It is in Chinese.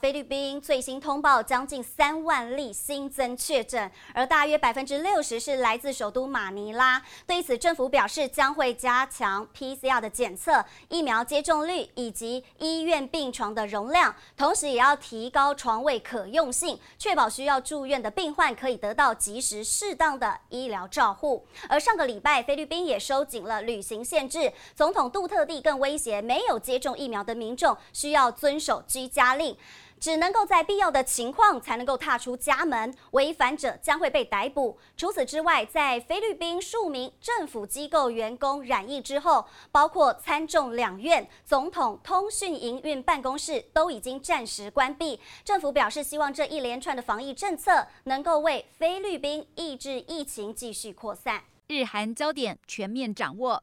菲律宾最新通报将近三万例新增确诊，而大约百分之六十是来自首都马尼拉。对此，政府表示将会加强 PCR 的检测、疫苗接种率以及医院病床的容量，同时也要提高床位可用性，确保需要住院的病患可以得到及时适当的医疗照护。而上个礼拜，菲律宾也收紧了旅行限制，总统杜特地更威胁没有接种疫苗的民众需要遵守居家令。只能够在必要的情况才能够踏出家门，违反者将会被逮捕。除此之外，在菲律宾数名政府机构员工染疫之后，包括参众两院、总统通讯营运办公室都已经暂时关闭。政府表示，希望这一连串的防疫政策能够为菲律宾抑制疫情继续扩散。日韩焦点全面掌握。